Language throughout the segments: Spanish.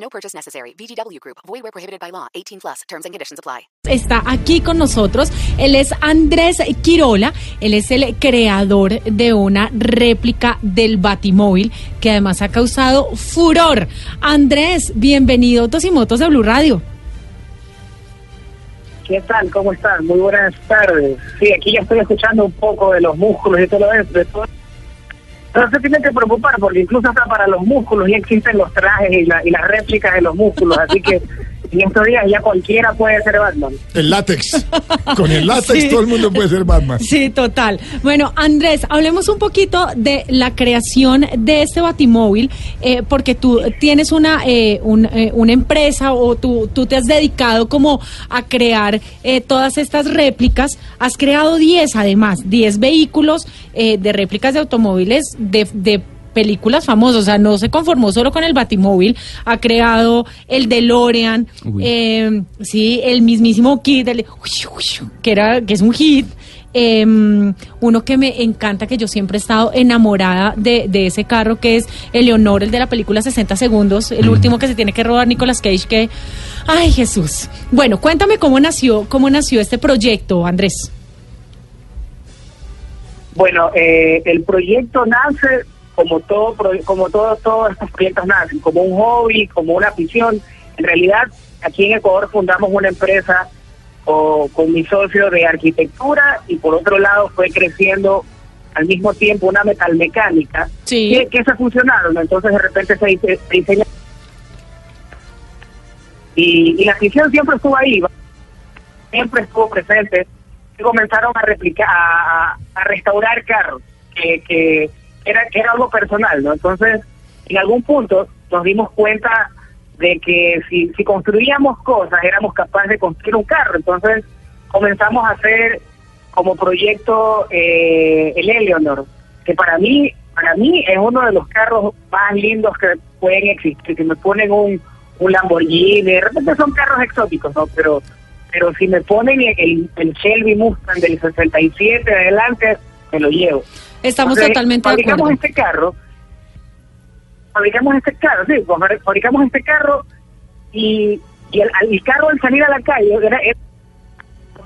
No purchase necessary. VGW Group. Void where prohibited by law. 18 plus. Terms and conditions apply. Está aquí con nosotros. Él es Andrés Quirola. Él es el creador de una réplica del Batimóvil que además ha causado furor. Andrés, bienvenido a Autos y Motos de Blue Radio. ¿Qué tal? ¿Cómo están? Muy buenas tardes. Sí, aquí ya estoy escuchando un poco de los músculos y todo lo de todo. No se tienen que preocupar porque incluso hasta para los músculos ya existen los trajes y, la, y las réplicas de los músculos, así que en estos días ya cualquiera puede ser Batman. El látex. Con el látex Sí. todo el mundo puede ser Batman. Sí, total. Bueno, Andrés, hablemos un poquito de la creación de este batimóvil, eh, porque tú tienes una, eh, un, eh, una empresa o tú, tú te has dedicado como a crear eh, todas estas réplicas. Has creado 10 además, 10 vehículos eh, de réplicas de automóviles de... de películas famosas, o sea, no se conformó solo con el Batimóvil, ha creado el DeLorean, eh, sí, el mismísimo Kid, el- que era, que es un hit, eh, uno que me encanta, que yo siempre he estado enamorada de, de ese carro, que es Eleonor, el de la película 60 segundos, el último que se tiene que robar Nicolas Cage, que, ay Jesús. Bueno, cuéntame cómo nació, cómo nació este proyecto, Andrés. Bueno, eh, el proyecto nace como todo, como todo, todos estos proyectos nacen, como un hobby, como una afición. En realidad, aquí en Ecuador fundamos una empresa o- con mi socio de arquitectura y por otro lado fue creciendo al mismo tiempo una metalmecánica Sí. que, que se fusionaron, ¿no? entonces de repente se, dice- se diseña y, y la afición siempre estuvo ahí, siempre estuvo presente y comenzaron a replicar, a- a restaurar carros, que, que era era algo personal, ¿no? Entonces, en algún punto nos dimos cuenta de que si, si construíamos cosas éramos capaces de construir un carro, entonces comenzamos a hacer como proyecto eh, el Eleanor, que para mí para mí es uno de los carros más lindos que pueden existir. Si me ponen un, un Lamborghini, de repente son carros exóticos, ¿no? Pero pero si me ponen el, el Shelby Mustang del 67 adelante, me lo llevo. Estamos totalmente de fabricamos acuerdo. este carro, fabricamos este carro, sí, fabri- fabricamos este carro y, y el, el carro al salir a la calle, era- era-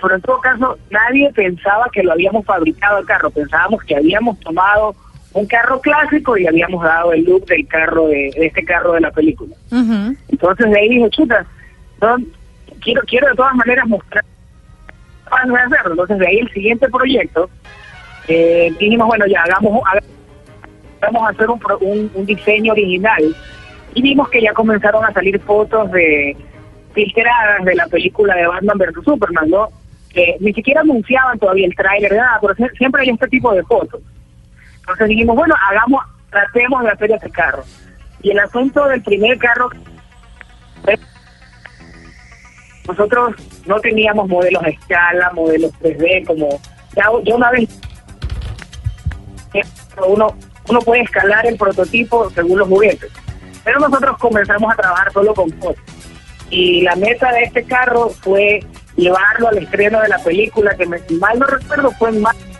pero en todo caso nadie pensaba que lo habíamos fabricado el carro, pensábamos que habíamos tomado un carro clásico y habíamos dado el look del carro de, de este carro de la película. Ujú. Entonces de ahí dije, chuta, no, quiero, quiero de todas maneras mostrar para no hacerlo. Entonces de ahí el siguiente proyecto, eh, dijimos, bueno, ya hagamos, haga- vamos a hacer un, un, un diseño original. Y vimos que ya comenzaron a salir fotos de filtradas de la película de Batman vs. Superman, ¿no? Que ni siquiera anunciaban todavía el tráiler, nada, pero sie- siempre hay este tipo de fotos. Entonces dijimos, bueno, hagamos, tratemos de hacer ese carro. Y el asunto del primer carro nosotros no teníamos modelos a escala, modelos 3D, como ya, ya una vez uno uno puede escalar el prototipo según los juguetes. Pero nosotros comenzamos a trabajar solo con fotos. Y la meta de este carro fue llevarlo al estreno de la película, que si mal no recuerdo fue en marzo